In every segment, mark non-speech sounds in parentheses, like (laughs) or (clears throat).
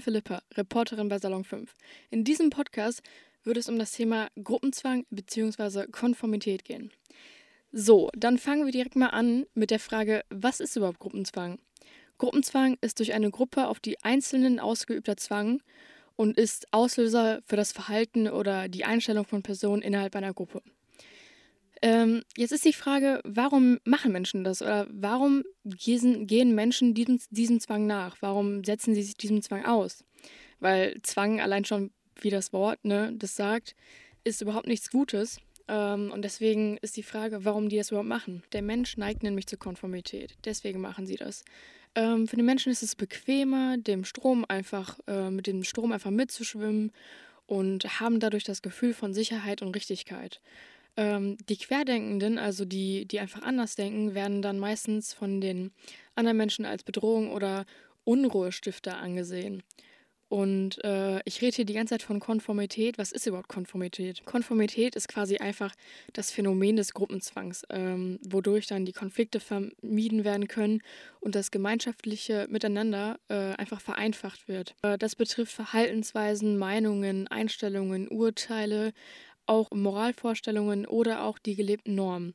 bin Philippa, Reporterin bei Salon 5. In diesem Podcast wird es um das Thema Gruppenzwang bzw. Konformität gehen. So, dann fangen wir direkt mal an mit der Frage, was ist überhaupt Gruppenzwang? Gruppenzwang ist durch eine Gruppe auf die Einzelnen ausgeübter Zwang und ist Auslöser für das Verhalten oder die Einstellung von Personen innerhalb einer Gruppe. Ähm, jetzt ist die Frage, warum machen Menschen das oder warum gehen, Menschen diesem, diesem Zwang nach? Warum setzen sie sich diesem Zwang aus? Weil Zwang allein schon, wie das Wort ne, das sagt, ist überhaupt nichts Gutes. Ähm, und deswegen ist die Frage, warum die das überhaupt machen. Der Mensch neigt nämlich zur Konformität. Deswegen machen sie das. Ähm, für den Menschen ist es bequemer, dem Strom einfach, äh, mit dem Strom einfach mitzuschwimmen und haben dadurch das Gefühl von Sicherheit und Richtigkeit. Ähm, die Querdenkenden, also die, die einfach anders denken, werden dann meistens von den anderen Menschen als Bedrohung oder Unruhestifter angesehen. Und äh, ich rede hier die ganze Zeit von Konformität. Was ist überhaupt Konformität? Konformität ist quasi einfach das Phänomen des Gruppenzwangs, ähm, wodurch dann die Konflikte vermieden werden können und das gemeinschaftliche Miteinander äh, einfach vereinfacht wird. Äh, das betrifft Verhaltensweisen, Meinungen, Einstellungen, Urteile, auch Moralvorstellungen oder auch die gelebten Normen.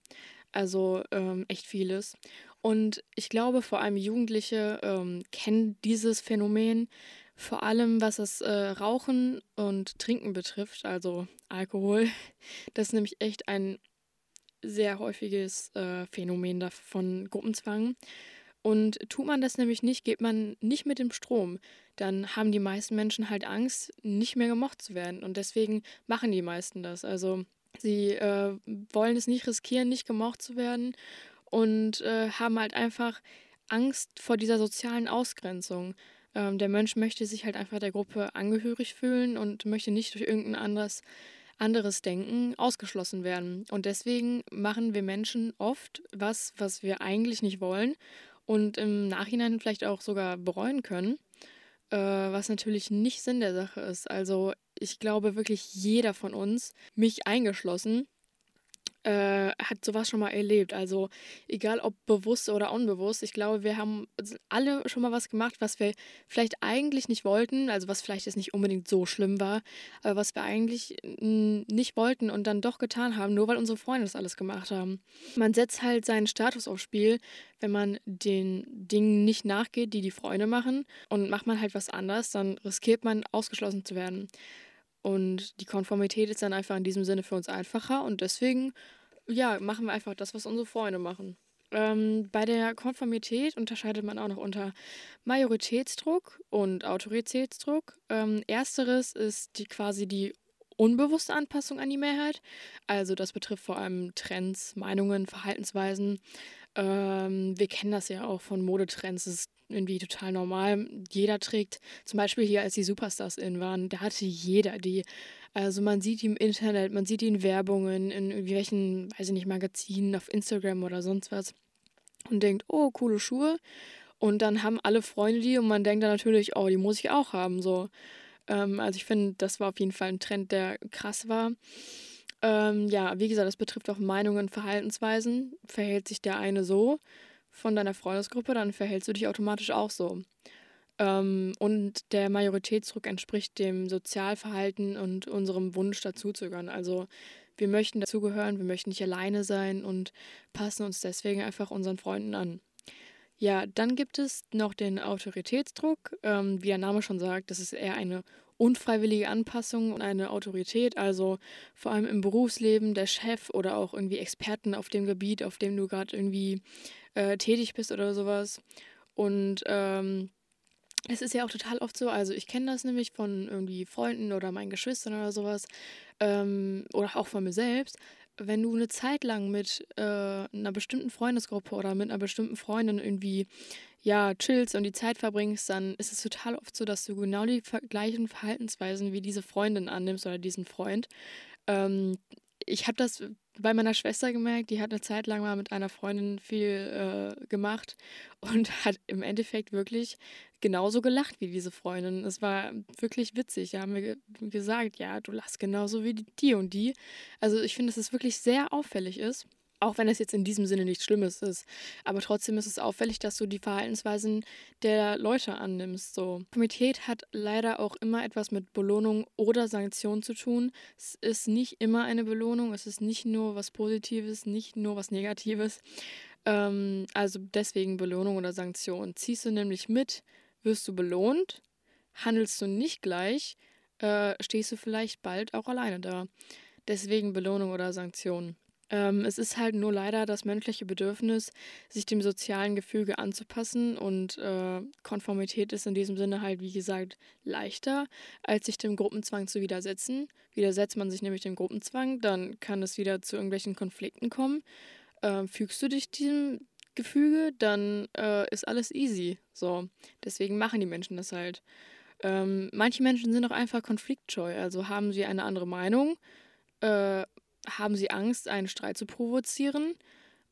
Also ähm, echt vieles. Und ich glaube, vor allem Jugendliche ähm, kennen dieses Phänomen, vor allem was das äh, Rauchen und Trinken betrifft, also Alkohol. (laughs) Das ist nämlich echt ein sehr häufiges äh, Phänomen von Gruppenzwang. Und tut man das nämlich nicht, geht man nicht mit dem Strom, dann haben die meisten Menschen halt Angst, nicht mehr gemocht zu werden. Und deswegen machen die meisten das. Also sie äh, wollen es nicht riskieren, nicht gemocht zu werden und äh, haben halt einfach Angst vor dieser sozialen Ausgrenzung. Ähm, der Mensch möchte sich halt einfach der Gruppe angehörig fühlen und möchte nicht durch irgendein anderes anderes Denken ausgeschlossen werden. Und deswegen machen wir Menschen oft was, was wir eigentlich nicht wollen und im Nachhinein vielleicht auch sogar bereuen können, äh, was natürlich nicht Sinn der Sache ist. Also ich glaube wirklich jeder von uns, mich eingeschlossen, äh, hat sowas schon mal erlebt. Also egal ob bewusst oder unbewusst, ich glaube, wir haben alle schon mal was gemacht, was wir vielleicht eigentlich nicht wollten, also was vielleicht jetzt nicht unbedingt so schlimm war, aber was wir eigentlich nicht wollten und dann doch getan haben, nur weil unsere Freunde das alles gemacht haben. Man setzt halt seinen Status aufs Spiel, wenn man den Dingen nicht nachgeht, die die Freunde machen und macht man halt was anders, dann riskiert man ausgeschlossen zu werden. Und die Konformität ist dann einfach in diesem Sinne für uns einfacher und deswegen, ja, machen wir einfach das, was unsere Freunde machen. Ähm, bei der Konformität unterscheidet man auch noch unter Majoritätsdruck und Autoritätsdruck. Ähm, ersteres ist die quasi die unbewusste Anpassung an die Mehrheit. Also das betrifft vor allem Trends, Meinungen, Verhaltensweisen. Ähm, wir kennen das ja auch von Modetrends. Das ist irgendwie total normal. Jeder trägt, zum Beispiel hier, als die Superstars in waren, da hatte jeder die. Also man sieht die im Internet, man sieht die in Werbungen, in irgendwelchen, weiß ich nicht, Magazinen, auf Instagram oder sonst was. Und denkt, oh, coole Schuhe. Und dann haben alle Freunde die und man denkt dann natürlich, oh, die muss ich auch haben. So. Ähm, also ich finde, das war auf jeden Fall ein Trend, der krass war. Ähm, ja, wie gesagt, das betrifft auch Meinungen, Verhaltensweisen. Verhält sich der eine so von deiner Freundesgruppe, dann verhältst du dich automatisch auch so. Ähm, und der Majoritätsdruck entspricht dem Sozialverhalten und unserem Wunsch dazuzugehören. Also wir möchten dazugehören, wir möchten nicht alleine sein und passen uns deswegen einfach unseren Freunden an. Ja, dann gibt es noch den Autoritätsdruck. Ähm, wie der Name schon sagt, das ist eher eine unfreiwillige Anpassung und eine Autorität, also vor allem im Berufsleben der Chef oder auch irgendwie Experten auf dem Gebiet, auf dem du gerade irgendwie äh, tätig bist oder sowas. Und ähm, es ist ja auch total oft so, also ich kenne das nämlich von irgendwie Freunden oder meinen Geschwistern oder sowas ähm, oder auch von mir selbst. Wenn du eine Zeit lang mit äh, einer bestimmten Freundesgruppe oder mit einer bestimmten Freundin irgendwie ja, chillst und die Zeit verbringst, dann ist es total oft so, dass du genau die gleichen Verhaltensweisen wie diese Freundin annimmst oder diesen Freund. Ähm, ich habe das bei meiner Schwester gemerkt, die hat eine Zeit lang mal mit einer Freundin viel äh, gemacht und (laughs) hat im Endeffekt wirklich genauso gelacht wie diese Freundin. Es war wirklich witzig. Da haben wir gesagt, ja, du lachst genauso wie die und die. Also ich finde, dass es wirklich sehr auffällig ist Auch wenn es jetzt in diesem Sinne nichts Schlimmes ist. Aber trotzdem ist es auffällig, dass du die Verhaltensweisen der Leute annimmst. So. Komität hat leider auch immer etwas mit Belohnung oder Sanktion zu tun. Es ist nicht immer eine Belohnung, es ist nicht nur was Positives, nicht nur was Negatives. Ähm, also deswegen Belohnung oder Sanktion. Ziehst du nämlich mit, wirst du belohnt. Handelst du nicht gleich, äh, stehst du vielleicht bald auch alleine da. Deswegen Belohnung oder Sanktion. Ähm, es ist halt nur leider das menschliche Bedürfnis, sich dem sozialen Gefüge anzupassen und äh, Konformität ist in diesem Sinne halt, wie gesagt, leichter, als sich dem Gruppenzwang zu widersetzen. Widersetzt man sich nämlich dem Gruppenzwang, dann kann es wieder zu irgendwelchen Konflikten kommen. Äh, fügst du dich diesem Gefüge, dann äh, ist alles easy. So, deswegen machen die Menschen das halt. Ähm, manche Menschen sind auch einfach konfliktscheu, also haben sie eine andere Meinung, äh, haben sie Angst, einen Streit zu provozieren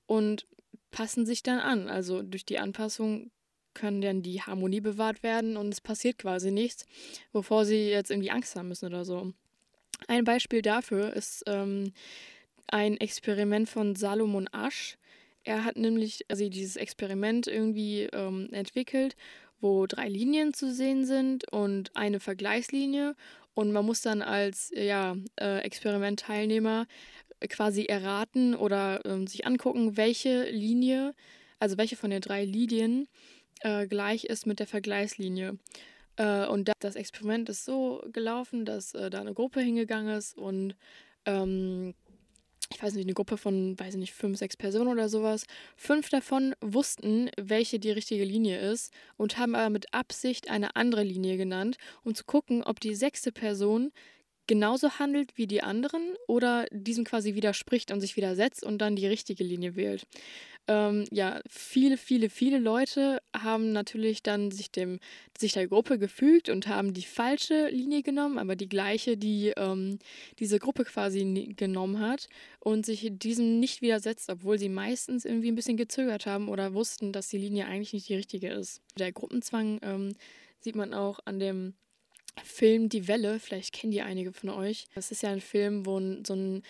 und passen sich dann an. Also durch die Anpassung können dann die Harmonie bewahrt werden und es passiert quasi nichts, wovor sie jetzt irgendwie Angst haben müssen oder so. Ein Beispiel dafür ist ähm, ein Experiment von Salomon Asch. Er hat nämlich also dieses Experiment irgendwie ähm, entwickelt, wo drei Linien zu sehen sind und eine Vergleichslinie. Und man muss dann als ja, äh, Experimentteilnehmer quasi erraten oder ähm, sich angucken, welche Linie, also welche von den drei Linien äh, gleich ist mit der Vergleichslinie. Äh, und das Experiment ist so gelaufen, dass äh, da eine Gruppe hingegangen ist und ähm, ich weiß nicht, eine Gruppe von, weiß ich nicht, fünf, sechs Personen oder sowas. Fünf davon wussten, welche die richtige Linie ist und haben aber mit Absicht eine andere Linie genannt, um zu gucken, ob die sechste Person genauso handelt wie die anderen oder diesem quasi widerspricht und sich widersetzt und dann die richtige Linie wählt. Ähm, ja, viele, viele, viele Leute haben natürlich dann sich dem, sich der Gruppe gefügt und haben die falsche Linie genommen, aber die gleiche, die ähm, diese Gruppe quasi genommen hat und sich diesem nicht widersetzt, obwohl sie meistens irgendwie ein bisschen gezögert haben oder wussten, dass die Linie eigentlich nicht die richtige ist. Der Gruppenzwang ähm, sieht man auch an dem Film Die Welle, vielleicht kennen die einige von euch. Das ist ja ein Film, wo so ein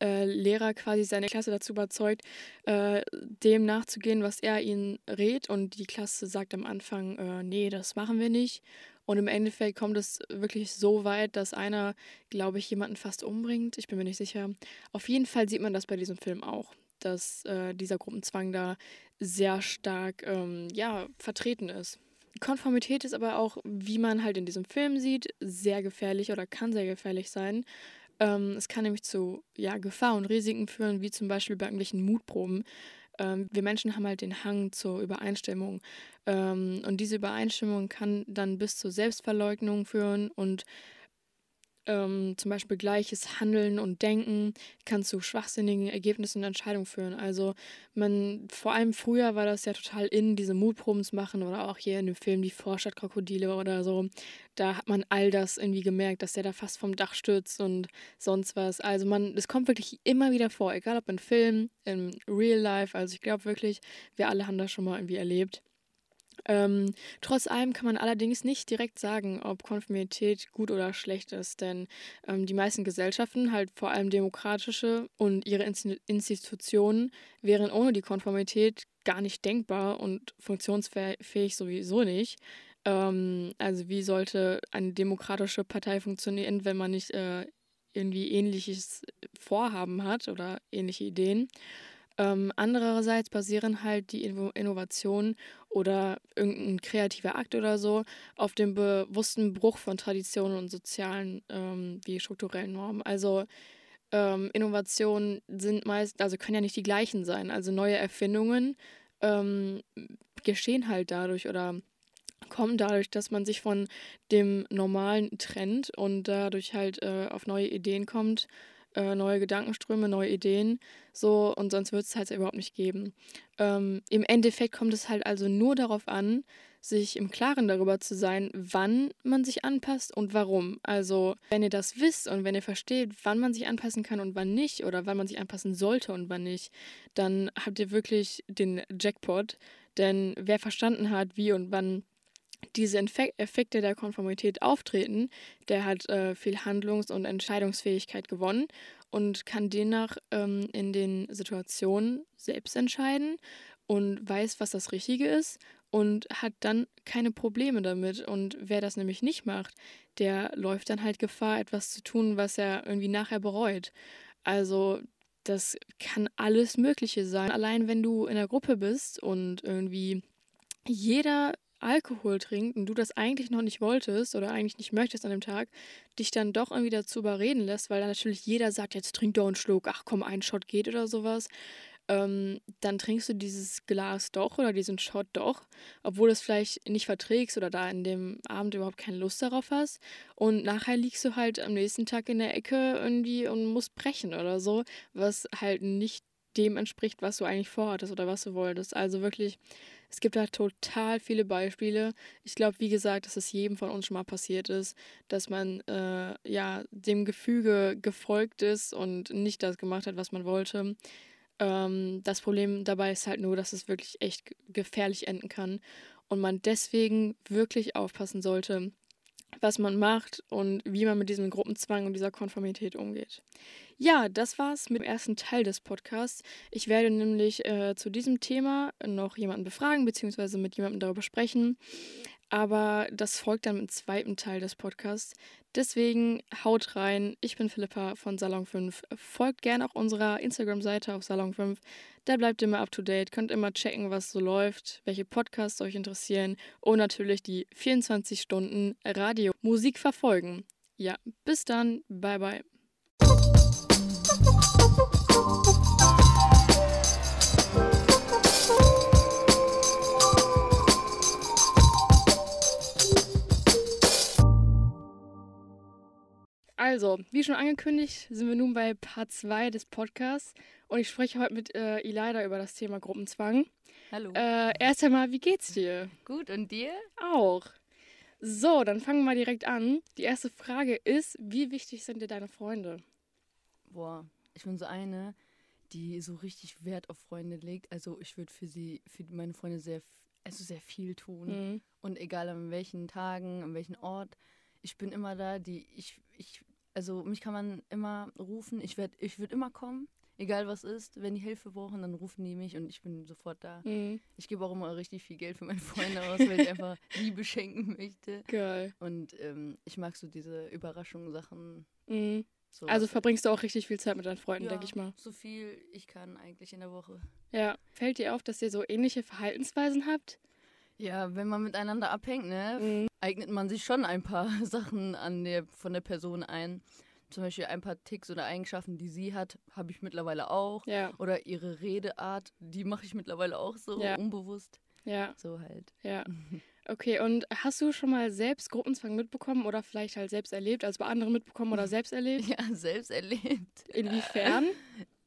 äh, Lehrer quasi seine Klasse dazu überzeugt, äh, dem nachzugehen, was er ihnen rät. Und die Klasse sagt am Anfang, äh, nee, das machen wir nicht. Und im Endeffekt kommt es wirklich so weit, dass einer, glaube ich, jemanden fast umbringt. Ich bin mir nicht sicher. Auf jeden Fall sieht man das bei diesem Film auch, dass äh, dieser Gruppenzwang da sehr stark ähm, ja, vertreten ist. Konformität ist aber auch, wie man halt in diesem Film sieht, sehr gefährlich oder kann sehr gefährlich sein. Ähm, es kann nämlich zu ja, Gefahr und Risiken führen, wie zum Beispiel bei irgendwelchen Mutproben. Ähm, wir Menschen haben halt den Hang zur Übereinstimmung. Ähm, und diese Übereinstimmung kann dann bis zur Selbstverleugnung führen und ähm, zum Beispiel gleiches Handeln und Denken kann zu schwachsinnigen Ergebnissen und Entscheidungen führen. Also man, vor allem früher war das ja total in, diese Mutproben zu machen oder auch hier in dem Film Die Vorstadtkrokodile oder so. Da hat man all das irgendwie gemerkt, dass der da fast vom Dach stürzt und sonst was. Also man, es kommt wirklich immer wieder vor, egal ob in Film, im Real Life. Also ich glaube wirklich, wir alle haben das schon mal irgendwie erlebt. Ähm, trotz allem kann man allerdings nicht direkt sagen, ob Konformität gut oder schlecht ist, denn ähm, die meisten Gesellschaften, halt vor allem demokratische und ihre Institutionen, wären ohne die Konformität gar nicht denkbar und funktionsfähig sowieso nicht. Ähm, also wie sollte eine demokratische Partei funktionieren, wenn man nicht äh, irgendwie ähnliches Vorhaben hat oder ähnliche Ideen? Ähm, andererseits basieren halt die Innovationen oder irgendein kreativer Akt oder so auf dem bewussten Bruch von Traditionen und sozialen ähm, wie strukturellen Normen. Also ähm, Innovationen sind meist, also können ja nicht die gleichen sein. Also neue Erfindungen ähm, geschehen halt dadurch oder kommen dadurch, dass man sich von dem Normalen trennt und dadurch halt äh, auf neue Ideen kommt, äh, neue Gedankenströme, neue Ideen. So, und sonst wird es halt überhaupt nicht geben. Ähm, Im Endeffekt kommt es halt also nur darauf an, sich im Klaren darüber zu sein, wann man sich anpasst und warum. Also, wenn ihr das wisst und wenn ihr versteht, wann man sich anpassen kann und wann nicht, oder wann man sich anpassen sollte und wann nicht, dann habt ihr wirklich den Jackpot. Denn wer verstanden hat, wie und wann diese Effekte der Konformität auftreten, der hat äh, viel Handlungs- und Entscheidungsfähigkeit gewonnen und kann demnach ähm, in den Situationen selbst entscheiden und weiß, was das Richtige ist und hat dann keine Probleme damit. Und wer das nämlich nicht macht, der läuft dann halt Gefahr, etwas zu tun, was er irgendwie nachher bereut. Also das kann alles Mögliche sein. Allein wenn du in der Gruppe bist und irgendwie jeder Alkohol trinkt und du das eigentlich noch nicht wolltest oder eigentlich nicht möchtest an dem Tag, dich dann doch irgendwie dazu überreden lässt, weil dann natürlich jeder sagt, jetzt trink doch einen Schluck, ach komm, ein Shot geht oder sowas, ähm, dann trinkst du dieses Glas doch oder diesen Shot doch, obwohl du es vielleicht nicht verträgst oder da in dem Abend überhaupt keine Lust darauf hast. Und nachher liegst du halt am nächsten Tag in der Ecke irgendwie und musst brechen oder so, was halt nicht dem entspricht, was du eigentlich vorhattest oder was du wolltest. Also wirklich, es gibt da total viele Beispiele. Ich glaube, wie gesagt, dass es jedem von uns schon mal passiert ist, dass man äh, ja dem Gefüge gefolgt ist und nicht das gemacht hat, was man wollte. Ähm, das Problem dabei ist halt nur, dass es wirklich echt gefährlich enden kann und man deswegen wirklich aufpassen sollte, was man macht und wie man mit diesem Gruppenzwang und dieser Konformität umgeht. Ja, das war's mit dem ersten Teil des Podcasts. Ich werde nämlich äh, zu diesem Thema noch jemanden befragen, beziehungsweise mit jemandem darüber sprechen. Aber das folgt dann im zweiten Teil des Podcasts. Deswegen haut rein. Ich bin Philippa von Salon 5. Folgt gerne auch unserer Instagram-Seite auf Salon 5. Da bleibt immer up to date. Könnt immer checken, was so läuft, welche Podcasts euch interessieren und natürlich die 24 Stunden Radio-Musik verfolgen. Ja, bis dann. Bye, bye. Also, wie schon angekündigt, sind wir nun bei Part 2 des Podcasts und ich spreche heute mit äh, Elida über das Thema Gruppenzwang. Hallo. Äh, erst einmal, wie geht's dir? Gut, und dir? Auch. So, dann fangen wir mal direkt an. Die erste Frage ist, wie wichtig sind dir deine Freunde? Boah, ich bin so eine, die so richtig Wert auf Freunde legt. Also ich würde für sie, für meine Freunde sehr, also sehr viel tun. Mhm. Und egal an welchen Tagen, an welchem Ort, ich bin immer da, die, ich, ich also mich kann man immer rufen. Ich werde ich würd immer kommen, egal was ist. Wenn die Hilfe brauchen, dann rufen die mich und ich bin sofort da. Mhm. Ich gebe auch immer richtig viel Geld für meine Freunde aus, weil ich einfach (laughs) Liebe schenken möchte. Geil. Und ähm, ich mag so diese Überraschungssachen. Mhm. So Also verbringst du auch richtig viel Zeit mit deinen Freunden, ja, denke ich mal. so viel ich kann eigentlich in der Woche. Ja. Fällt dir auf, dass ihr so ähnliche Verhaltensweisen habt? Ja, wenn man miteinander abhängt, ne, Mhm. eignet man sich schon ein paar (laughs) Sachen an der, von der Person ein. Zum Beispiel ein paar Ticks oder Eigenschaften, die sie hat, habe ich mittlerweile auch. Ja, Oder ihre Redeart, die mache ich mittlerweile auch so Ja. unbewusst. ja, So halt. ja. (laughs) Okay, und hast du schon mal selbst Gruppenzwang mitbekommen oder vielleicht halt selbst erlebt, also bei anderen mitbekommen oder (laughs) selbst erlebt? Ja, selbst erlebt. Inwiefern?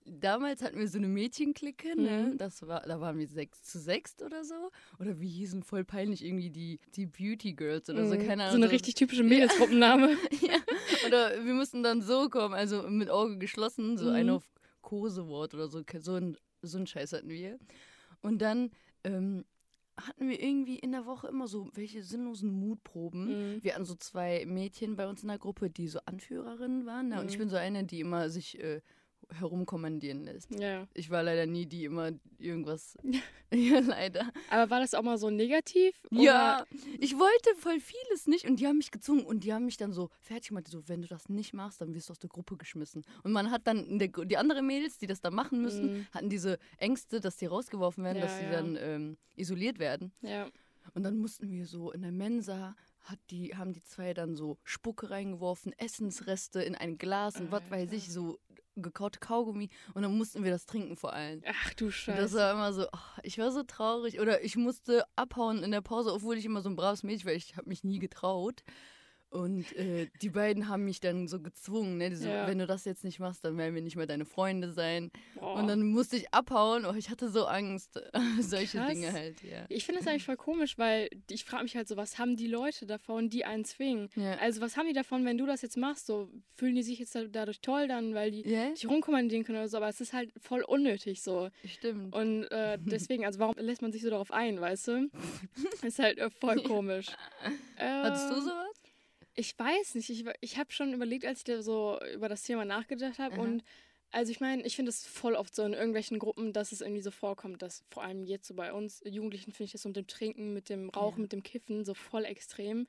Damals hatten wir so eine Mädchenklicke, ne? Mhm. Das war, da waren wir sechs zu sechst oder so. Oder wie hießen voll peinlich irgendwie die, die Beauty Girls oder so, Mhm. keine Ahnung. So eine richtig typische Mädelsgruppenname. (laughs) ja. Oder wir mussten dann so kommen, also mit Auge geschlossen, so Mhm. ein auf Kosewort oder so. So ein, so ein Scheiß hatten wir. Und dann ähm, hatten wir irgendwie in der Woche immer so welche sinnlosen Mutproben. Mhm. Wir hatten so zwei Mädchen bei uns in der Gruppe, die so Anführerinnen waren. Ne? Und ich Mhm. bin so eine, die immer sich äh, herumkommandieren lässt. Ja. Ich war leider nie die immer irgendwas. (laughs) ja, leider. Aber war das auch mal so negativ? Ja, ich wollte voll vieles nicht und die haben mich gezwungen und die haben mich dann so fertig gemacht, so, wenn du das nicht machst, dann wirst du aus der Gruppe geschmissen. Und man hat dann, der, die anderen Mädels, die das da machen müssen, Mhm. hatten diese Ängste, dass die rausgeworfen werden, Ja, dass sie ja. dann ähm, isoliert werden. Ja. Und dann mussten wir so in der Mensa, hat die, haben die zwei dann so Spucke reingeworfen, Essensreste in ein Glas und was weiß ich, so gekaute Kaugummi. Und dann mussten wir das trinken vor allem. Ach du Scheiße. das war immer so, oh, ich war so traurig. Oder ich musste abhauen in der Pause, obwohl ich immer so ein braves Mädchen war. Ich habe mich nie getraut. Und äh, die beiden haben mich dann so gezwungen, ne? So, Ja. wenn du das jetzt nicht machst, dann werden wir nicht mehr deine Freunde sein. Boah. Und dann musste ich abhauen. Oh, ich hatte so Angst. (laughs) Solche Krass. Dinge halt, ja. Ich finde das eigentlich voll komisch, weil ich frage mich halt so, was haben die Leute davon, die einen zwingen? Ja. Also was haben die davon, wenn du das jetzt machst? So fühlen die sich jetzt da- dadurch toll dann, weil die Ja, dich rumkommandieren können oder so, aber es ist halt voll unnötig so. stimmt. Und äh, (laughs) deswegen, also warum lässt man sich so darauf ein, weißt du? (laughs) ist halt äh, voll komisch. Hattest du Ähm, sowas? Ich weiß nicht. Ich, ich habe schon überlegt, als ich da so über das Thema nachgedacht habe. Aha. Und also ich meine, ich finde es voll oft so in irgendwelchen Gruppen, dass es irgendwie so vorkommt, dass vor allem jetzt so bei uns Jugendlichen finde ich das so mit dem Trinken, mit dem Rauchen, Ja. mit dem Kiffen so voll extrem.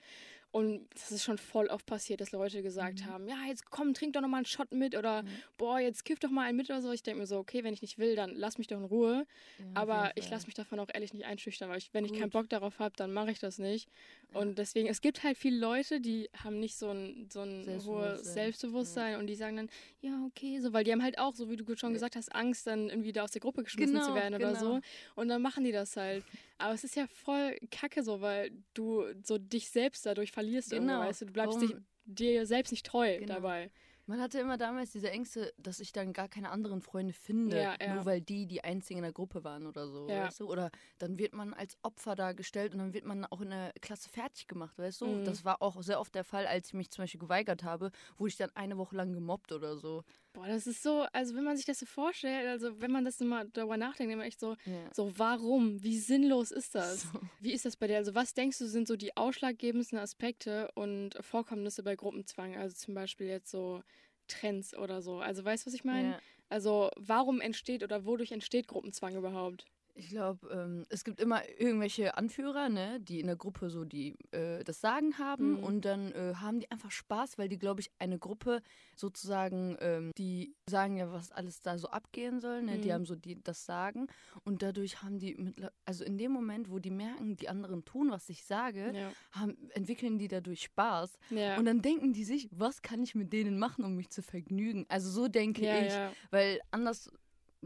Und das ist schon voll oft passiert, dass Leute gesagt Mhm. haben, ja, jetzt komm, trink doch nochmal einen Shot mit oder Mhm. boah, jetzt kiff doch mal einen mit oder so. Ich denke mir so, okay, wenn ich nicht will, dann lass mich doch in Ruhe. Ja, Aber ich lasse mich davon auch ehrlich nicht einschüchtern, weil ich, wenn ich keinen Gut. Bock darauf habe, dann mache ich das nicht. Ja. Und deswegen, es gibt halt viele Leute, die haben nicht so ein, so ein hohes Selbstbewusstsein. Selbstbewusstsein und die sagen dann, ja, okay, so, weil die haben halt auch, so wie du schon Ja. gesagt hast, Angst, dann irgendwie da aus der Gruppe geschmissen zu Genau, werden oder so. genau. Und dann machen die das halt. Aber es ist ja voll kacke so, weil du so dich selbst dadurch verlierst Genau. weißt du, du bleibst Warum- dich, dir selbst nicht treu Genau. dabei. Man hatte immer damals diese Ängste, dass ich dann gar keine anderen Freunde finde, Ja, ja. nur weil die die einzigen in der Gruppe waren oder so, Ja. weißt du? Oder dann wird man als Opfer dargestellt und dann wird man auch in der Klasse fertig gemacht, weißt du? Mhm. Das war auch sehr oft der Fall, als ich mich zum Beispiel geweigert habe, wurde ich dann eine Woche lang gemobbt oder so. Boah, das ist so, also wenn man sich das so vorstellt, also wenn man das mal darüber nachdenkt, dann echt so, Ja. so warum, wie sinnlos ist das? So. Wie ist das bei dir? Also was denkst du sind so die ausschlaggebendsten Aspekte und Vorkommnisse bei Gruppenzwang? Also zum Beispiel jetzt so Trends oder so. Also weißt du, was ich meine? Ja. Also warum entsteht oder wodurch entsteht Gruppenzwang überhaupt? Ich glaube, ähm, es gibt immer irgendwelche Anführer, ne, die in der Gruppe so die äh, das Sagen haben Mhm. und dann äh, haben die einfach Spaß, weil die, glaube ich, eine Gruppe sozusagen, ähm, die sagen ja, was alles da so abgehen soll, ne, die Mhm. haben so die das Sagen und dadurch haben die, mittler- also in dem Moment, wo die merken, die anderen tun, was ich sage, Ja. haben, entwickeln die dadurch Spaß Ja. und dann denken die sich, was kann ich mit denen machen, um mich zu vergnügen? Also so denke ja, ich, weil anders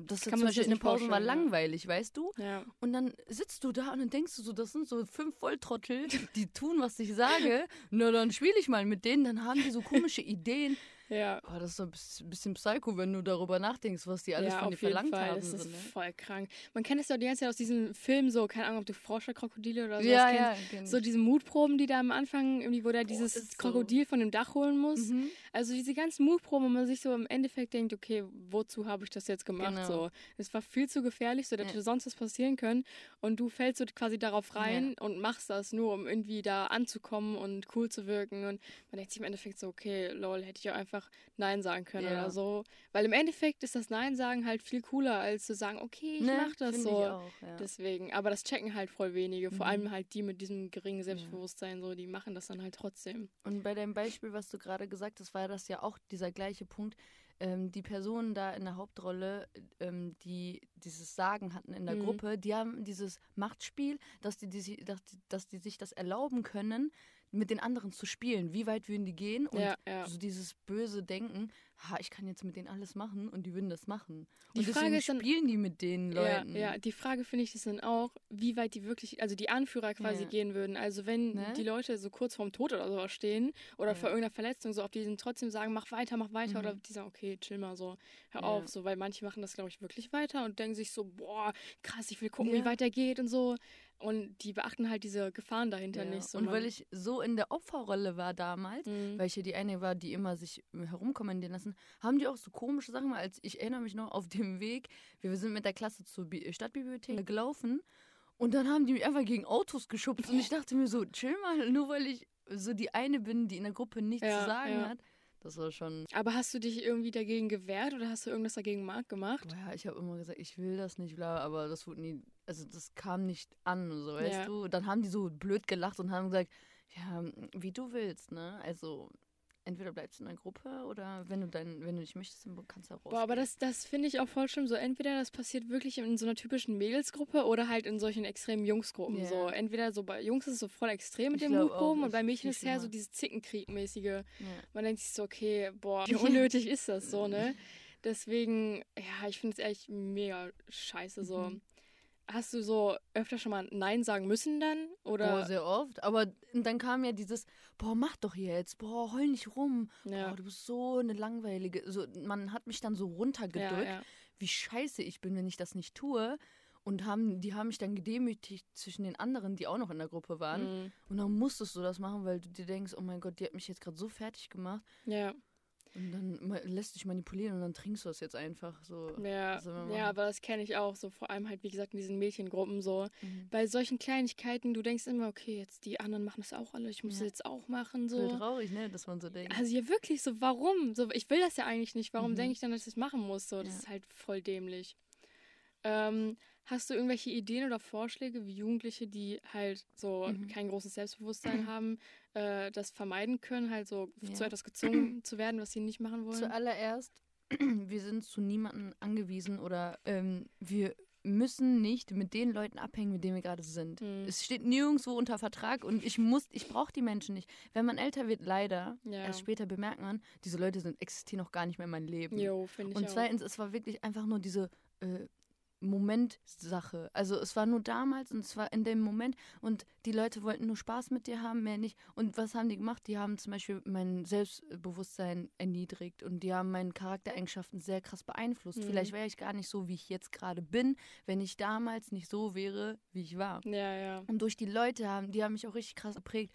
das Kann man sich in den Pausen war ja. langweilig, weißt du? ja. Und dann sitzt du da und dann denkst du so, das sind so fünf Volltrottel, die tun, was ich sage. (laughs) Na, dann spiele ich mal mit denen, dann haben die so komische Ideen. Ja. Oh, das ist so ein bisschen Psycho, wenn du darüber nachdenkst, was die alles ja, von dir verlangt Fall. haben. Das so, ist ne? voll krank. Man kennt es ja die ganze Zeit aus diesen Filmen so, keine Ahnung, ob du Forscherkrokodile oder sowas Ja, kennst. ja, kenn So diese Mutproben, die da am Anfang, irgendwie, wo der dieses ist so. Krokodil von dem Dach holen muss. Mhm. Also diese ganzen Mutproben, wo man sich so im Endeffekt denkt, okay, wozu habe ich das jetzt gemacht? Genau. So, es war viel zu gefährlich, so da Ja. hätte sonst was passieren können. Und du fällst so quasi darauf rein und machst das nur, um irgendwie da anzukommen und cool zu wirken. Und man denkt sich im Endeffekt so, okay, lol, hätte ich auch einfach Nein sagen können Ja. oder so. Weil im Endeffekt ist das Nein sagen halt viel cooler, als zu sagen, okay, ich Ne, mach das so. Auch, ja. Deswegen, aber das checken halt voll wenige. Vor Mhm. allem halt die mit diesem geringen Selbstbewusstsein, so, die machen das dann halt trotzdem. Und bei deinem Beispiel, was du gerade gesagt hast, war das ja auch dieser gleiche Punkt. Ähm, die Personen da in der Hauptrolle, ähm, die dieses Sagen hatten in der Mhm. Gruppe, die haben dieses Machtspiel, dass die, die, dass, die, dass die sich das erlauben können, mit den anderen zu spielen. Wie weit würden die gehen? Und ja, ja. so dieses böse Denken, ha, ich kann jetzt mit denen alles machen und die würden das machen. Die und Frage deswegen ist dann- spielen die mit den Ja, Leuten. ja, die Frage finde ich das dann auch, wie weit die wirklich, also die Anführer quasi Ja. gehen würden. Also wenn Ne? die Leute so kurz vorm Tod oder sowas stehen oder Ja. vor irgendeiner Verletzung, so ob die dann trotzdem sagen, mach weiter, mach weiter Mhm. oder die sagen, okay, chill mal so, hör Ja. auf, so, weil manche machen das, glaube ich, wirklich weiter und denken sich so, boah, krass, ich will gucken, Ja. wie weit der geht und so. Und die beachten halt diese Gefahren dahinter Ja. nicht. So, und weil ich so in der Opferrolle war damals, Mhm. weil ich ja die eine war, die immer sich herumkommandieren lassen, haben die auch so komische Sachen, als ich erinnere mich noch auf dem Weg, wir sind mit der Klasse zur Bi Stadtbibliothek gelaufen und dann haben die mich einfach gegen Autos geschubst und ich dachte mir so, chill mal, nur weil ich so die eine bin, die in der Gruppe nichts Ja, zu sagen ja. hat. Das war schon, Aber hast du dich irgendwie dagegen gewehrt oder hast du irgendwas dagegen gemacht? ja, ich habe immer gesagt, ich will das nicht, bla, aber das wurde nie, also das kam nicht an, so, weißt Ja. du. Dann haben die so blöd gelacht und haben gesagt, ja, wie du willst, ne? Also entweder bleibst du in der Gruppe oder wenn du dann, wenn du nicht möchtest, dann kannst du auch raus. Boah, aber das, das finde ich auch voll schlimm. So, entweder das passiert wirklich in so einer typischen Mädelsgruppe oder halt in solchen extremen Jungsgruppen. Ja. So, entweder so bei Jungs ist es so voll extrem mit Ich dem Mutproben auch, und bei Mädchen ist es eher so dieses Zickenkrieg-mäßige. Ja. Man denkt sich so, okay, boah, (laughs) wie unnötig ist das so, ne? Deswegen, ja, ich finde es echt mega scheiße so. Mhm. Hast du so öfter schon mal Nein sagen müssen dann? Oder? Boah, sehr oft. Aber dann kam ja dieses, boah, mach doch jetzt, boah, heul nicht rum. Ja. Boah, du bist so eine langweilige. So, man hat mich dann so runtergedrückt, ja, ja. wie scheiße ich bin, wenn ich das nicht tue. Und haben, die haben mich dann gedemütigt zwischen den anderen, die auch noch in der Gruppe waren. Mhm. Und dann musstest du das machen, weil du dir denkst, oh mein Gott, die hat mich jetzt gerade so fertig gemacht. Ja, Und dann lässt dich manipulieren und dann trinkst du das jetzt einfach so. ja, machen? ja, aber das kenne ich auch, so vor allem halt, wie gesagt, in diesen Mädchengruppen so. Mhm. Bei solchen Kleinigkeiten, du denkst immer, okay, jetzt die anderen machen das auch alle, ich muss Ja. es jetzt auch machen, Voll so. traurig, ne, dass man so denkt. Also ja, wirklich so, warum? So, ich will das ja eigentlich nicht. Warum Mhm. denke ich dann, dass ich das machen muss? So, das Ja. ist halt voll dämlich. Ähm, hast du irgendwelche Ideen oder Vorschläge, wie Jugendliche, die halt so Mhm. kein großes Selbstbewusstsein (clears throat) haben, äh, das vermeiden können, halt so Ja. zu etwas gezwungen (clears throat) zu werden, was sie nicht machen wollen? Zuallererst, (clears throat) wir sind zu niemandem angewiesen oder ähm, wir müssen nicht mit den Leuten abhängen, mit denen wir gerade sind. Mhm. Es steht nirgendwo unter Vertrag und ich muss, ich brauche die Menschen nicht. Wenn man älter wird, leider, Ja. erst später bemerkt man, diese Leute sind, existieren noch gar nicht mehr in meinem Leben. Jo, ich und auch. zweitens, es war wirklich einfach nur diese äh, Momentsache. Also es war nur damals und es war in dem Moment und die Leute wollten nur Spaß mit dir haben, mehr nicht. Und was haben die gemacht? Die haben zum Beispiel mein Selbstbewusstsein erniedrigt und die haben meine Charaktereigenschaften sehr krass beeinflusst. Mhm. Vielleicht wäre ich gar nicht so, wie ich jetzt gerade bin, wenn ich damals nicht so wäre, wie ich war. Ja, ja. Und durch die Leute haben, die haben mich auch richtig krass geprägt.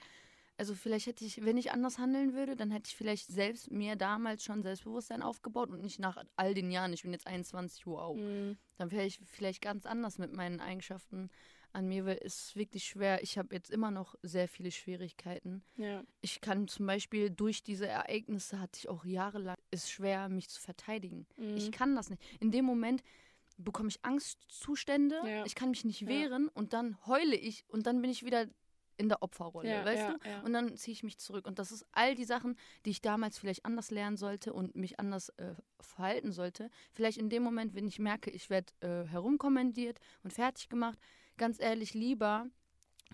Also vielleicht hätte ich, wenn ich anders handeln würde, dann hätte ich vielleicht selbst mir damals schon Selbstbewusstsein aufgebaut und nicht nach all den Jahren, ich bin jetzt 21, wow. Mhm. Dann wäre ich vielleicht ganz anders mit meinen Eigenschaften an mir, weil es ist wirklich schwer. Ich habe jetzt immer noch sehr viele Schwierigkeiten. Ja. Ich kann zum Beispiel durch diese Ereignisse hatte ich auch jahrelang, ist schwer, mich zu verteidigen. Mhm. Ich kann das nicht. In dem Moment bekomme ich Angstzustände, Ja. ich kann mich nicht Ja. wehren und dann heule ich und dann bin ich wieder in der Opferrolle, Ja, weißt ja, du? ja. Und dann ziehe ich mich zurück. Und das ist all die Sachen, die ich damals vielleicht anders lernen sollte und mich anders äh, verhalten sollte. Vielleicht in dem Moment, wenn ich merke, ich werde äh, herumkommandiert und fertig gemacht, ganz ehrlich, lieber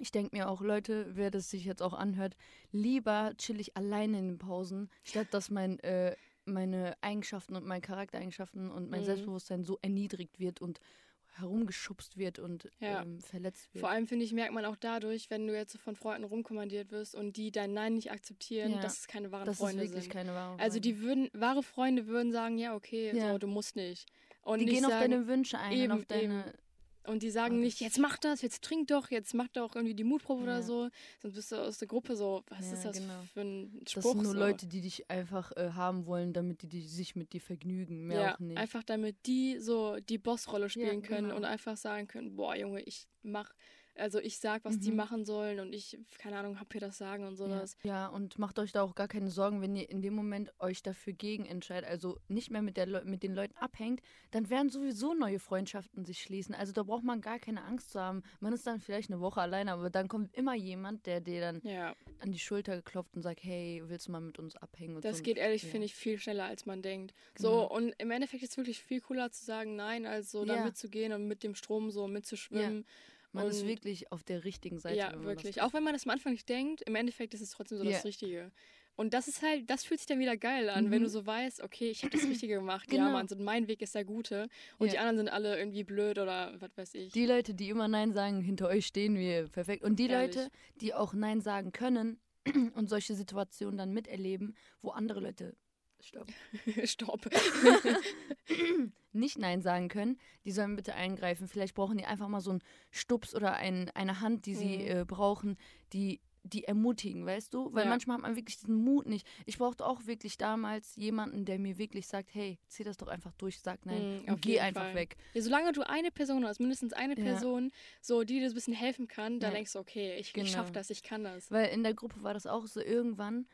ich denke mir auch, Leute, wer das sich jetzt auch anhört, lieber chill ich alleine in den Pausen, statt dass mein, äh, meine Eigenschaften und meine Charaktereigenschaften und mein Mhm. Selbstbewusstsein so erniedrigt wird und herumgeschubst wird und Ja. ähm, verletzt wird. Vor allem finde ich, merkt man auch dadurch, wenn du jetzt so von Freunden rumkommandiert wirst und die dein Nein nicht akzeptieren, Ja. dass es keine wahren das Freunde ist wirklich sind. keine wahre Also die würden, wahre Freunde würden sagen, ja, okay, Ja. so, du musst nicht. Und die gehen auf sagen, deine Wünsche ein eben, und auf deine. Und die sagen nicht, jetzt mach das, jetzt trink doch, jetzt mach doch irgendwie die Mutprobe oder Ja. so. Sonst bist du aus der Gruppe so, was Ja, ist das genau. für ein Spruch? Das sind nur so? Leute, die dich einfach äh, haben wollen, damit die, die sich mit dir vergnügen, mehr ja, auch nicht. einfach damit die so die Bossrolle spielen können genau. und einfach sagen können, boah Junge, ich mach, also ich sag, was die Mhm. machen sollen und ich, keine Ahnung, hab hier das Sagen und Ja. sowas. ja, und macht euch da auch gar keine Sorgen, wenn ihr in dem Moment euch dafür gegen entscheidet, also nicht mehr mit, der Leu mit den Leuten abhängt, dann werden sowieso neue Freundschaften sich schließen. Also da braucht man gar keine Angst zu haben. Man ist dann vielleicht eine Woche alleine, aber dann kommt immer jemand, der dir dann Ja, an die Schulter geklopft und sagt, hey, willst du mal mit uns abhängen? Und das so. geht ehrlich, ja. finde ich, viel schneller, als man denkt. Genau. So, und im Endeffekt ist es wirklich viel cooler zu sagen Nein, als so da Ja. mitzugehen und mit dem Strom so mitzuschwimmen. Man ist und- wirklich auf der richtigen Seite. Ja, wenn wirklich. Auch wenn man das am Anfang nicht denkt, im Endeffekt ist es trotzdem so Ja. das Richtige. Und das ist halt, das fühlt sich dann wieder geil an, wenn Mhm. du so weißt, okay, ich habe das (clears throat) Richtige gemacht. Ja, Genau. Mann, so mein Weg ist der gute. Und Ja. die anderen sind alle irgendwie blöd oder was weiß ich. Die Leute, die immer Nein sagen, hinter euch stehen wir perfekt. Und die Ehrlich. Leute, die auch Nein sagen können (clears throat) und solche Situationen dann miterleben, wo andere Leute stopp, (laughs) Stopp. (laughs) nicht Nein sagen können, die sollen bitte eingreifen. Vielleicht brauchen die einfach mal so einen Stups oder ein, eine Hand, die sie Mhm. äh, brauchen, die die ermutigen, weißt du? Weil Ja. manchmal hat man wirklich diesen Mut nicht. Ich brauchte auch wirklich damals jemanden, der mir wirklich sagt, hey, zieh das doch einfach durch, sag nein Mhm, geh einfach Fall. weg. Ja, solange du eine Person hast, mindestens eine Ja. Person, so die dir ein bisschen helfen kann, dann denkst du, okay, ich, Genau. ich schaff das, ich kann das. Weil in der Gruppe war das auch so, irgendwann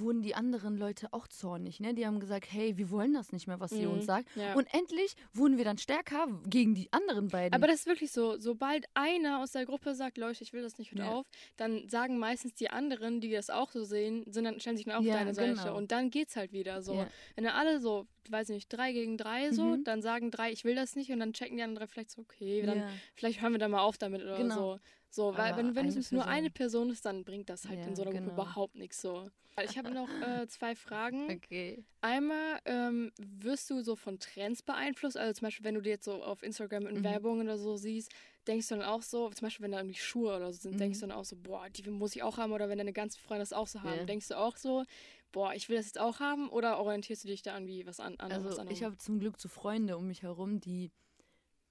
wurden die anderen Leute auch zornig, ne? Die haben gesagt, hey, wir wollen das nicht mehr, was ihr Mhm, uns sagt. ja. Und endlich wurden wir dann stärker gegen die anderen beiden. Aber das ist wirklich so, sobald einer aus der Gruppe sagt, Leute, ich will das nicht, hört Ja. auf, dann sagen meistens die anderen, die das auch so sehen, sind dann, stellen sich dann auf Ja, deine Seite. genau. Und dann geht's halt wieder so. Wenn dann alle so, weiß ich nicht, drei gegen drei so, Mhm. dann sagen drei, ich will das nicht und dann checken die anderen drei vielleicht so, okay, dann vielleicht hören wir da mal auf damit oder Genau. so. So, weil Aber wenn, wenn es nur eine Person- ist, dann bringt das halt Ja, in so einer Gruppe genau. überhaupt nichts so. Ich habe noch äh, zwei Fragen. (laughs) Okay. Einmal, ähm, wirst du so von Trends beeinflusst? Also zum Beispiel, wenn du dir jetzt so auf Instagram in Mhm. Werbung oder so siehst, denkst du dann auch so, zum Beispiel, wenn da irgendwie Schuhe oder so sind, Mhm. denkst du dann auch so, boah, die muss ich auch haben. Oder wenn deine ganzen Freunde das auch so haben, Ja. denkst du auch so, boah, ich will das jetzt auch haben? Oder orientierst du dich da an wie was an, an Also anderem? ich habe zum Glück so Freunde um mich herum, die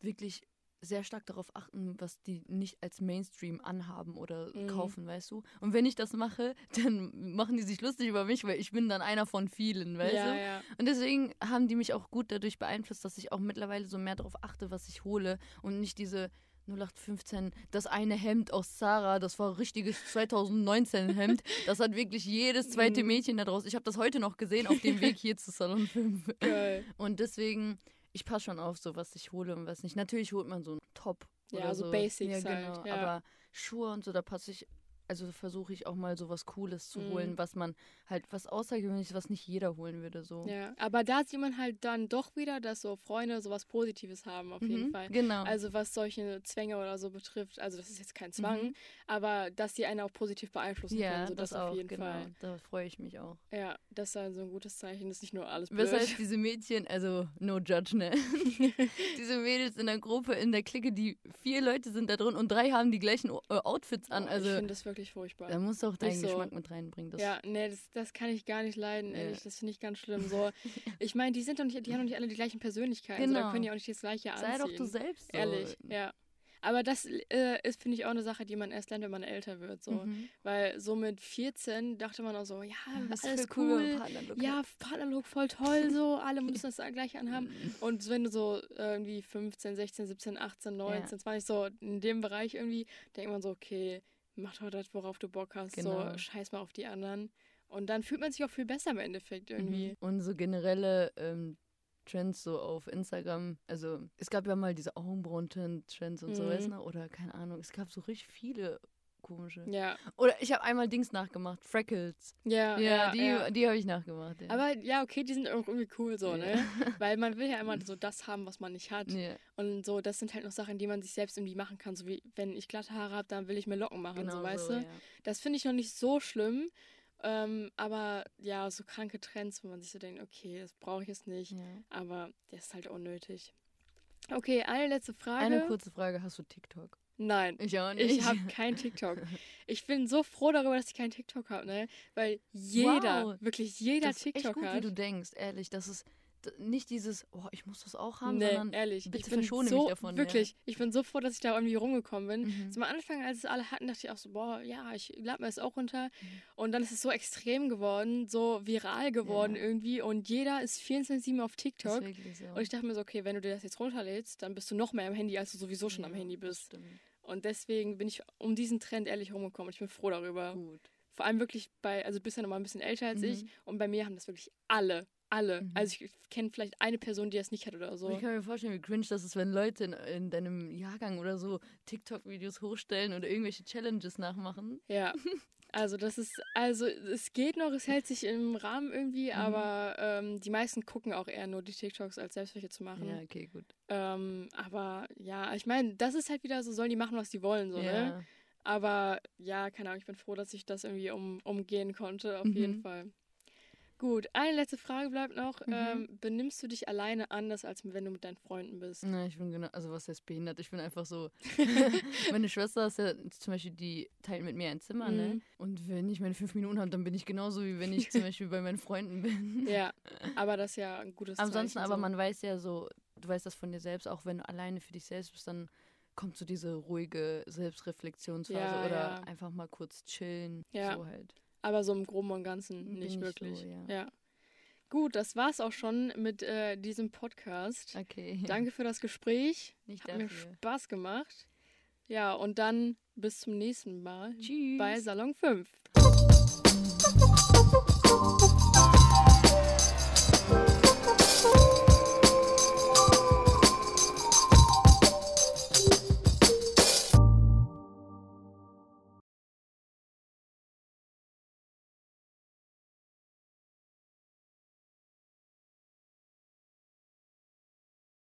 wirklich sehr stark darauf achten, was die nicht als Mainstream anhaben oder Mhm. kaufen, weißt du? Und wenn ich das mache, (laughs) dann machen die sich lustig über mich, weil ich bin dann einer von vielen, weißt ja, du? ja. Und deswegen haben die mich auch gut dadurch beeinflusst, dass ich auch mittlerweile so mehr darauf achte, was ich hole und nicht diese 0815, das eine Hemd aus Zara, das war richtiges (laughs) 2019 Hemd. Das hat wirklich jedes zweite Mhm. Mädchen da draußen. Ich habe das heute noch gesehen auf dem (laughs) Weg hier zu Salon 5. Geil. Und deswegen, ich passe schon auf, so was ich hole und was nicht. Natürlich holt man so einen Top. Ja, oder so so Basics ja, halt, genau. ja. Aber Schuhe und so, da passe ich, also versuche ich auch mal so was Cooles zu Mhm. holen, was man halt, was Außergewöhnliches, was nicht jeder holen würde. So. Ja, aber da sieht man halt dann doch wieder, dass so Freunde sowas Positives haben, auf jeden Mhm, Fall. Genau. Also was solche Zwänge oder so betrifft, also das ist jetzt kein Zwang, Mhm. aber dass die einen auch positiv beeinflussen ja, können, so das, das, auf auch, jeden genau. Fall. Da freue ich mich auch. Ja, das ist dann so ein gutes Zeichen, das ist nicht nur alles blöd. Weshalb diese Mädchen, also no judge, ne? (laughs) diese Mädels in der Gruppe, in der Clique, die vier Leute sind da drin und drei haben die gleichen äh, Outfits an. Also ich finde das wirklich furchtbar. da musst du auch deinen Nicht so. Geschmack mit reinbringen. Das, ja, nee, das, das kann ich gar nicht leiden, Ja. ehrlich. Das finde ich ganz schlimm. (laughs) So, ich meine, die sind doch nicht, die haben doch nicht alle die gleichen Persönlichkeiten. So, Genau. dann können die auch nicht das gleiche Sei anziehen. doch du selbst. So. Ehrlich, ja. Aber das äh, ist, finde ich, auch eine Sache, die man erst lernt, wenn man älter wird. So. Mhm. Weil so mit 14 dachte man auch so, ja, (laughs) Das alles cool, Partnerlook Ja. Partnerlook voll toll, so. Alle müssen das (laughs) gleich anhaben. Und wenn du so irgendwie 15, 16, 17, 18, 19, 20, so in dem Bereich irgendwie, denkt man so, okay, mach doch das, worauf du Bock hast. Genau. So, scheiß mal auf die anderen. Und dann fühlt man sich auch viel besser im Endeffekt irgendwie. Mhm. Und so generelle ähm, Trends so auf Instagram. Also es gab ja mal diese Augenbrauen-Trends und so, Mhm. weißt du? noch? Oder keine Ahnung, es gab so richtig viele komische. Ja, Oder ich habe einmal Dings nachgemacht, Freckles. ja, Ja, ja. die, ja. die habe ich nachgemacht. Ja. Aber ja, okay, die sind auch irgendwie cool so, ne? Weil man will ja (laughs) immer so das haben, was man nicht hat. Und so, das sind halt noch Sachen, die man sich selbst irgendwie machen kann. So wie, wenn ich glatte Haare habe, dann will ich mir Locken machen, genau so, weißt so, du? Das finde ich noch nicht so schlimm. Ähm, aber ja, so kranke Trends, wo man sich so denkt, okay, das brauche ich jetzt nicht. Aber der ist halt unnötig. Okay, eine letzte Frage. Eine kurze Frage, hast du TikTok? Nein. Ich auch nicht. Ich habe kein TikTok. Ich bin so froh darüber, dass ich keinen TikTok habe, ne? Weil jeder, Wow. wirklich jeder das ist echt TikTok gut, wie hat. du denkst, ehrlich. Das ist nicht dieses, oh, ich muss das auch haben, nee, sondern ehrlich, bitte ich bin verschone so, mich davon. Wirklich, ich bin so froh, dass ich da irgendwie rumgekommen bin. Mhm. Zum Anfang, als es alle hatten, dachte ich auch so, boah, ja, ich lade mir das auch runter. Mhm. Und dann ist es so extrem geworden, so viral geworden Ja. irgendwie. Und jeder ist 24-7 auf Ja, TikTok. so. Und ich dachte mir so, okay, wenn du dir das jetzt runterlädst, dann bist du noch mehr am Handy, als du sowieso schon am Ja, Handy das bist. stimmt. Und deswegen bin ich um diesen Trend ehrlich rumgekommen. Und ich bin froh darüber. Gut. Vor allem wirklich bei, also bist ja noch mal ein bisschen älter als Mhm. ich. Und bei mir haben das wirklich alle, alle. Mhm. Also ich kenne vielleicht eine Person, die das nicht hat oder so. Ich kann mir vorstellen, wie cringe das ist, wenn Leute in, in deinem Jahrgang oder so TikTok-Videos hochstellen oder irgendwelche Challenges nachmachen. Ja. (laughs) Also das ist, also es geht noch, es hält sich im Rahmen irgendwie, Mhm. aber ähm, die meisten gucken auch eher nur die TikToks, als selbst welche zu machen. Ja, okay, gut. Ähm, aber ja, ich meine, das ist halt wieder so, sollen die machen, was die wollen, so, ne? ja. Aber ja, keine Ahnung, ich bin froh, dass ich das irgendwie um, umgehen konnte, auf Mhm. jeden Fall. Gut, eine letzte Frage bleibt noch. Mhm. Ähm, benimmst du dich alleine anders, als wenn du mit deinen Freunden bist? Na, ich bin genau, also was heißt behindert? Ich bin einfach so. (laughs) (laughs) meine Schwester ist ja zum Beispiel, die teilt mit mir ein Zimmer, ne? Mhm. Und wenn ich meine fünf Minuten habe, dann bin ich genauso, wie wenn ich zum (laughs) Beispiel bei meinen Freunden bin. Ja, aber das ist ja ein gutes Ansonsten Zeichen, aber so. man weiß ja so, du weißt das von dir selbst, auch wenn du alleine für dich selbst bist, dann kommt so diese ruhige Selbstreflexionsphase Ja, oder ja. einfach mal kurz chillen. Ja. So halt. Aber so im Groben und Ganzen nicht ich wirklich. so, ja. ja. Gut, das war's auch schon mit äh, diesem Podcast. Okay. (laughs) Danke für das Gespräch. Nicht Hat mir dafür. Spaß gemacht. Ja, und dann bis zum nächsten Mal Tschüss. bei Salon 5.